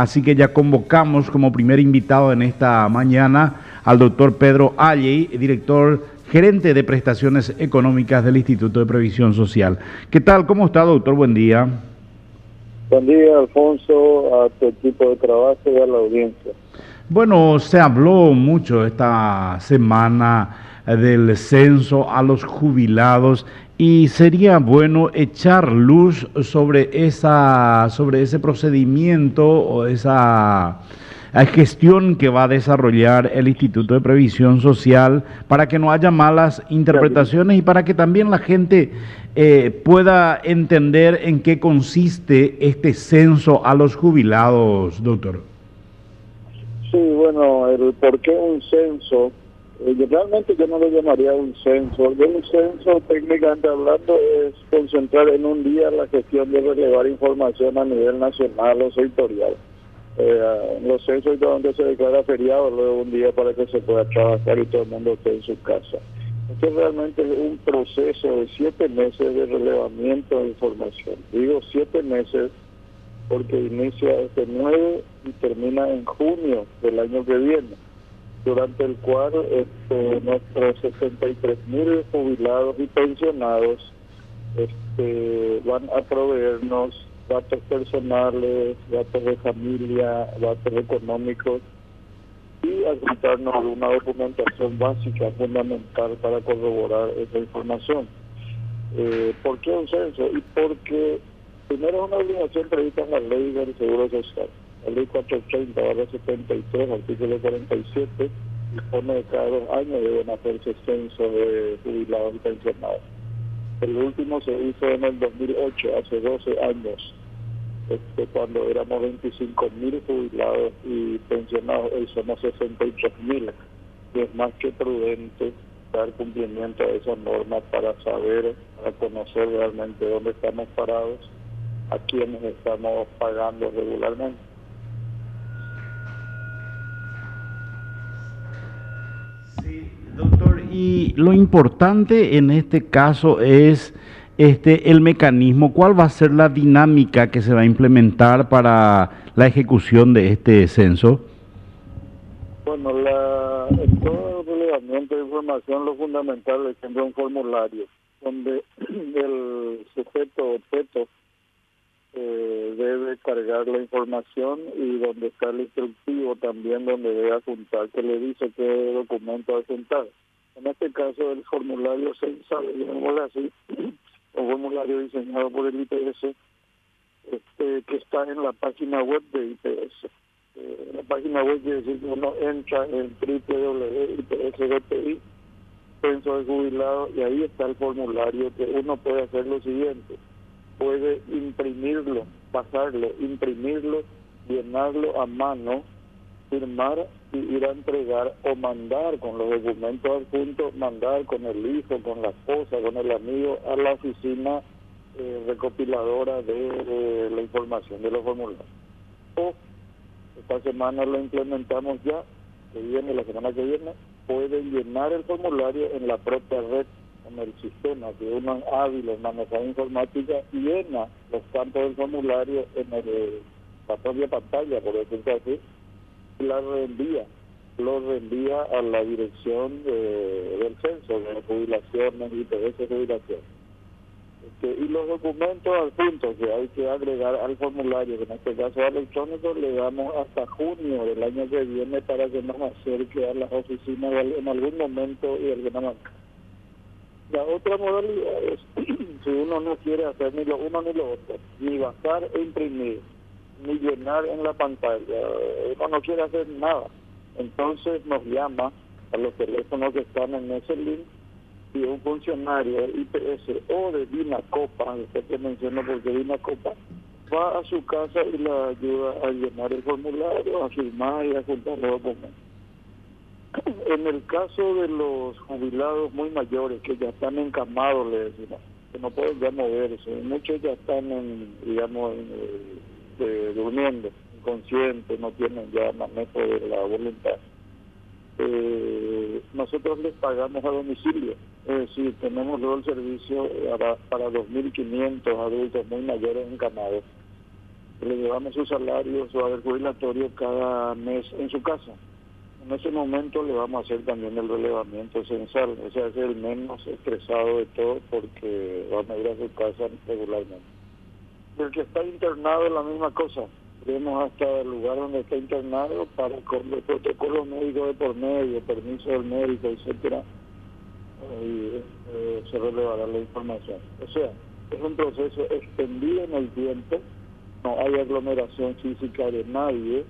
Así que ya convocamos como primer invitado en esta mañana al doctor Pedro Alley, director gerente de prestaciones económicas del Instituto de Previsión Social. ¿Qué tal? ¿Cómo está, doctor? Buen día. Buen día, Alfonso, a tu equipo de trabajo y a la audiencia. Bueno, se habló mucho esta semana del censo a los jubilados y sería bueno echar luz sobre esa sobre ese procedimiento o esa gestión que va a desarrollar el Instituto de Previsión Social para que no haya malas interpretaciones y para que también la gente eh, pueda entender en qué consiste este censo a los jubilados, doctor. Sí, bueno, el por qué un censo eh, realmente yo no lo llamaría un censo. un censo, técnicamente hablando, es concentrar en un día la gestión de relevar información a nivel nacional o sectorial. Eh, los censos donde se declara feriado luego un día para que se pueda trabajar y todo el mundo esté en su casa. Esto es realmente un proceso de siete meses de relevamiento de información. Digo siete meses porque inicia este 9 y termina en junio del año que viene durante el cual este, nuestros 63 mil jubilados y pensionados este, van a proveernos datos personales, datos de familia, datos económicos y adjuntarnos una documentación básica fundamental para corroborar esa información. Eh, ¿Por qué un censo? Y porque primero es una obligación prevista en la ley del Seguro Social la ley 480, barra 73, artículo 47, dispone de cada dos años deben hacerse censo de jubilados y pensionados. El último se hizo en el 2008, hace 12 años, este, cuando éramos 25 mil jubilados y pensionados, hoy somos 63 mil. Y es más que prudente dar cumplimiento a esa norma para saber, para conocer realmente dónde estamos parados, a quienes estamos pagando regularmente. Doctor, y lo importante en este caso es este el mecanismo, ¿cuál va a ser la dinámica que se va a implementar para la ejecución de este censo? Bueno, la, en todo el relevamiento de información lo fundamental es siempre un formulario donde el sujeto objeto eh, debe cargar la información y donde está el instructivo también donde debe apuntar que le dice qué documento adjuntar. En este caso el formulario sabe digámoslo así, un formulario diseñado por el IPS este, que está en la página web de IPS. Eh, la página web quiere decir que uno entra en www.ips.pi, censo de jubilado, y ahí está el formulario que uno puede hacer lo siguiente puede imprimirlo, pasarlo, imprimirlo, llenarlo a mano, firmar y ir a entregar o mandar con los documentos adjuntos, mandar con el hijo, con la esposa, con el amigo a la oficina eh, recopiladora de, la información de los formularios. O esta semana lo implementamos ya, que viene la semana que viene, pueden llenar el formulario en la propia red en el sistema que uno hábil en manejar informática llena los campos del formulario en el, la propia pantalla, por decirlo así, y la reenvía, lo reenvía a la dirección del censo, de jubilaciones de esa jubilación. Este, y los documentos adjuntos que hay que agregar al formulario, que en este caso electrónico, le damos hasta junio del año que viene para que nos acerque a las oficinas en algún momento y alguna manera. La otra modalidad es, si uno no quiere hacer ni lo uno ni lo otro, ni bajar e imprimir, ni llenar en la pantalla, uno no quiere hacer nada, entonces nos llama a los teléfonos que están en ese link y un funcionario de IPS o de Dinacopa, usted que mencionó porque Dinacopa, va a su casa y le ayuda a llenar el formulario, a firmar y a juntar los documentos. En el caso de los jubilados muy mayores que ya están encamados, le decimos, que no pueden ya moverse, muchos ya están, en, digamos, eh, durmiendo, inconscientes, no tienen ya manejo de la voluntad. Eh, nosotros les pagamos a domicilio, es decir, tenemos todo el servicio para, para 2.500 adultos muy mayores encamados le llevamos su salario, su haber jubilatorio cada mes en su casa. En ese momento le vamos a hacer también el relevamiento censal, o sea, es el menos estresado de todo porque vamos a ir a su casa regularmente. El que está internado es la misma cosa, vemos hasta el lugar donde está internado para con los protocolos médicos de por medio, permiso del médico, etcétera, y eh, se relevará la información. O sea, es un proceso extendido en el tiempo, no hay aglomeración física de nadie,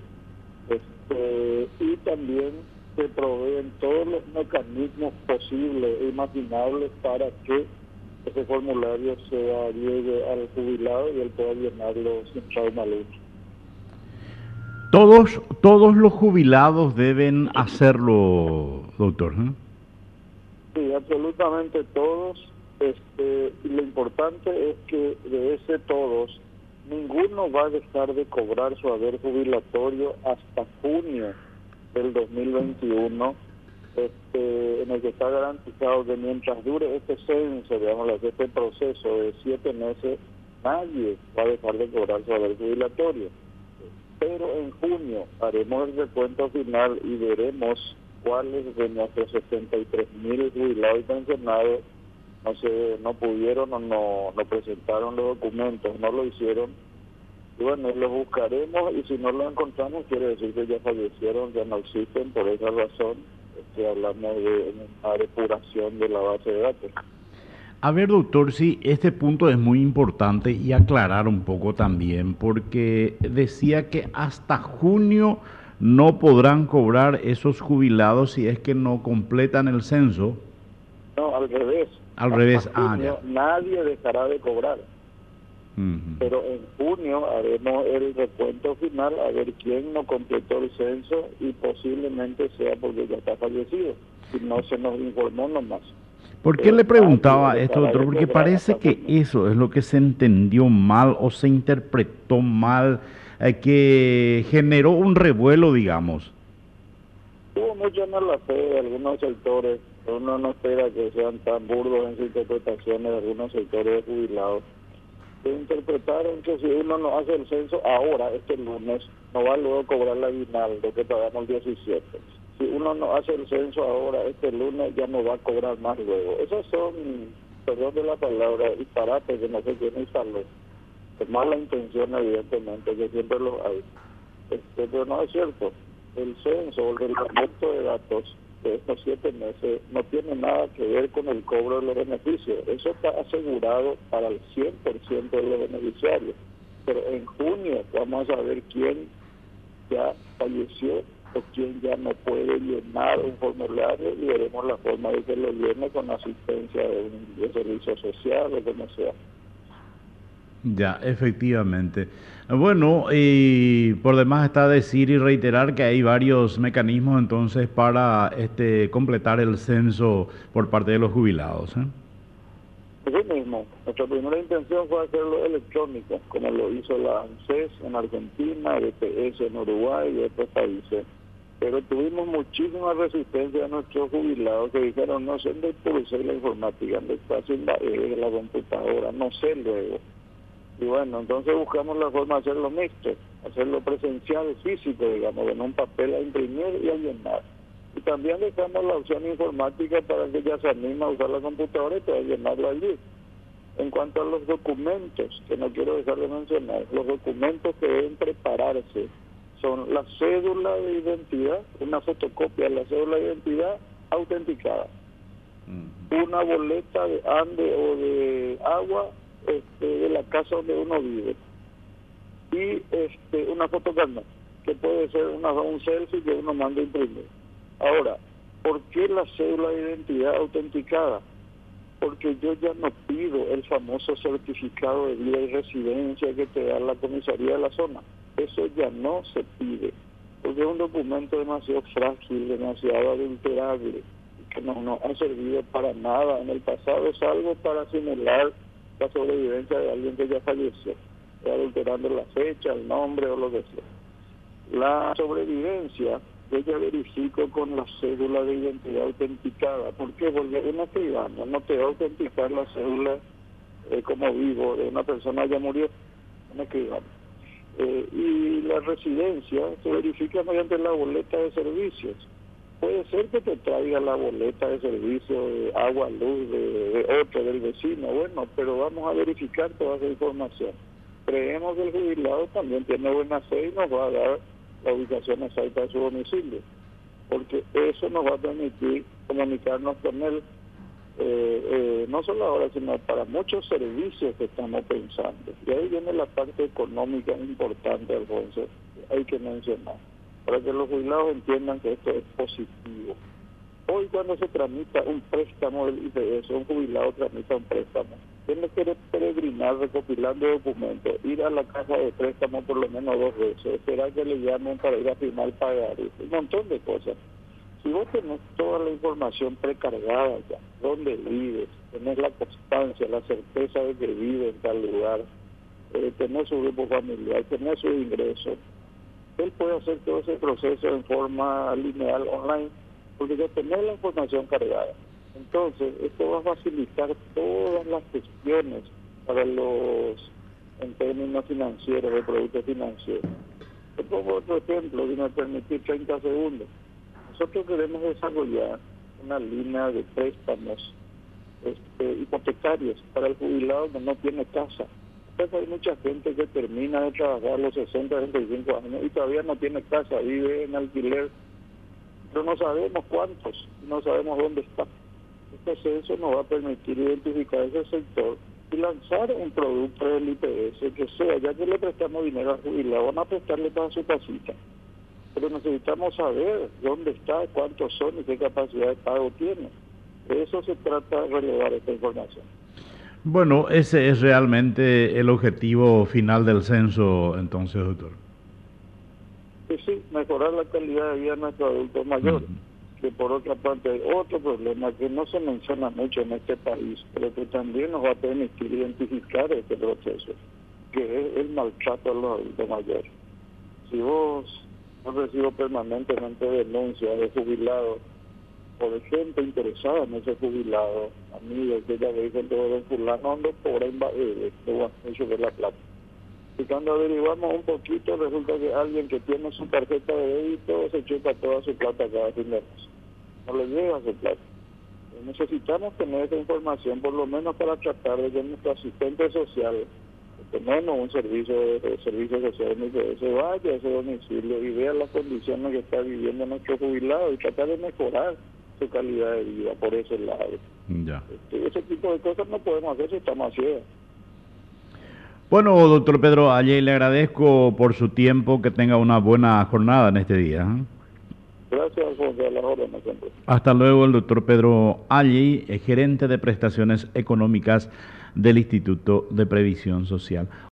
este, y también se proveen todos los mecanismos posibles e imaginables para que ese formulario sea llegue al jubilado y él pueda llenarlo sin trauma Todos, todos los jubilados deben hacerlo, doctor. ¿eh? Sí, absolutamente todos. Este, lo importante es que de ese todos, ninguno va a dejar de cobrar su haber jubilatorio hasta junio del 2021, este, en el que está garantizado que mientras dure este censo, digamos, este proceso de siete meses, nadie va a dejar de cobrar su haber jubilatorio. Pero en junio haremos el recuento final y veremos cuáles de nuestros 63 mil jubilados y pensionados no se no pudieron o no, no presentaron los documentos, no lo hicieron. Y bueno, los buscaremos y si no lo encontramos quiere decir que ya fallecieron, ya no existen, por esa razón que este, hablamos de una depuración de la base de datos. A ver, doctor, sí, este punto es muy importante y aclarar un poco también, porque decía que hasta junio no podrán cobrar esos jubilados si es que no completan el censo. No, al revés. Al revés, ah, Nadie dejará de cobrar. Pero en junio haremos el recuento final a ver quién no completó el censo y posiblemente sea porque ya está fallecido. Si no se nos informó nomás. ¿Por qué le preguntaba esto, doctor? Porque parece que eso es lo que se entendió mal o se interpretó mal eh, que generó un revuelo, digamos. Hubo mucha mala fe de algunos sectores. Uno no espera que sean tan burdos en sus interpretaciones de algunos sectores de jubilados. Se interpretaron que si uno no hace el censo ahora, este lunes, no va luego a cobrar la aguinaldo que pagamos el 17. Si uno no hace el censo ahora, este lunes, ya no va a cobrar más luego. Esas son, perdón de la palabra, disparates que no se tiene salud mala intención evidentemente, que siempre lo hay. Este, pero no es cierto. El censo el reglamento de datos estos siete meses no tiene nada que ver con el cobro de los beneficios. Eso está asegurado para el 100% de los beneficiarios. Pero en junio vamos a ver quién ya falleció o quién ya no puede llenar un formulario y veremos la forma de que lo llene con asistencia de un de servicio social o como sea. Ya, efectivamente. Bueno, y por demás está decir y reiterar que hay varios mecanismos entonces para este completar el censo por parte de los jubilados. ¿eh? Mismo. Nuestra primera intención fue hacerlo electrónico, como lo hizo la ANSES en Argentina, el EPS en Uruguay y otros países. Pero tuvimos muchísima resistencia de nuestros jubilados que dijeron, no sé de la informática, de fácil la, la computadora, no sé luego. Y bueno, entonces buscamos la forma de hacerlo mixto, hacerlo presencial, físico, digamos, en un papel a imprimir y a llenar. Y también dejamos la opción informática para que ya se anima a usar la computadora y pueda llenarlo allí. En cuanto a los documentos, que no quiero dejar de mencionar, los documentos que deben prepararse son la cédula de identidad, una fotocopia de la cédula de identidad autenticada, una boleta de ANDE o de agua este, de la casa donde uno vive y este, una fotografía que puede ser una, un selfie que uno manda a imprimir. Ahora, ¿por qué la cédula de identidad autenticada? Porque yo ya no pido el famoso certificado de vida y residencia que te da la comisaría de la zona. Eso ya no se pide, porque es un documento demasiado frágil, demasiado adulterable, que no, no ha servido para nada en el pasado, salvo para simular la sobrevivencia de alguien que ya falleció, adulterando la fecha, el nombre o lo que sea. La sobrevivencia yo ya verifico con la cédula de identidad autenticada. ¿Por qué? Porque un escribano no te va a autenticar la cédula eh, como vivo de una persona que ya murió, un escribano. Eh, y la residencia se verifica mediante la boleta de servicios. Puede ser que te traiga la boleta de servicio de agua, luz de, otro, del vecino, bueno, pero vamos a verificar toda esa información. Creemos que el jubilado también tiene buena fe y nos va a dar la ubicación exacta de su domicilio, porque eso nos va a permitir comunicarnos con él eh, eh, no solo ahora, sino para muchos servicios que estamos pensando. Y ahí viene la parte económica importante, Alfonso, hay que mencionar, para que los jubilados entiendan que esto es positivo. Hoy cuando se tramita un préstamo del IPS, un jubilado tramita un préstamo, tiene que peregrinar recopilando documentos, ir a la casa de préstamo por lo menos dos veces, esperar que le llamen para ir a firmar pagar, un montón de cosas. Si vos tenés toda la información precargada ya, dónde vives, tenés la constancia, la certeza de que vive en tal lugar, eh, tenés su grupo familiar, tenés su ingreso, él puede hacer todo ese proceso en forma lineal online, porque ya tenés la información cargada. Entonces, esto va a facilitar todas las gestiones para los, en términos financieros, de productos financieros. Te pongo otro ejemplo, si me permitís 30 segundos nosotros queremos desarrollar una línea de préstamos este, hipotecarios para el jubilado que no tiene casa. Entonces hay mucha gente que termina de trabajar a los 60, 65 años y todavía no tiene casa, vive en alquiler, pero no sabemos cuántos, no sabemos dónde está. Entonces eso nos va a permitir identificar ese sector y lanzar un producto del IPS que sea, ya que le prestamos dinero al jubilado, van a prestarle para su casita pero necesitamos saber dónde está, cuántos son y qué capacidad de pago tiene. De eso se trata de relevar esta información. Bueno, ese es realmente el objetivo final del censo, entonces, doctor. Sí, sí, mejorar la calidad de vida de nuestros adultos mayores. Que por otra parte hay otro problema que no se menciona mucho en este país, pero que también nos va a permitir identificar este proceso, que es el maltrato a los adultos mayores. Si vos no recibo permanentemente denuncias de jubilados o de gente interesada en ese jubilado, amigos que ya dicen todo de fulano ando por eh, de de la plata. Y cuando averiguamos un poquito, resulta que alguien que tiene su tarjeta de débito se chupa toda su plata cada fin de mes. No le llega su plata. Necesitamos tener esa información, por lo menos para tratar de que nuestro asistente social tenemos un servicio de, servicio social que se vaya a ese domicilio y vea las condiciones que está viviendo nuestro jubilado y tratar de mejorar su calidad de vida por ese lado. Ya. Este, ese tipo de cosas no podemos hacer si estamos ciegos. Bueno, doctor Pedro Alley, le agradezco por su tiempo, que tenga una buena jornada en este día. ¿eh? Gracias, a la órdenes Hasta luego, el doctor Pedro Alley, gerente de prestaciones económicas del Instituto de Previsión Social.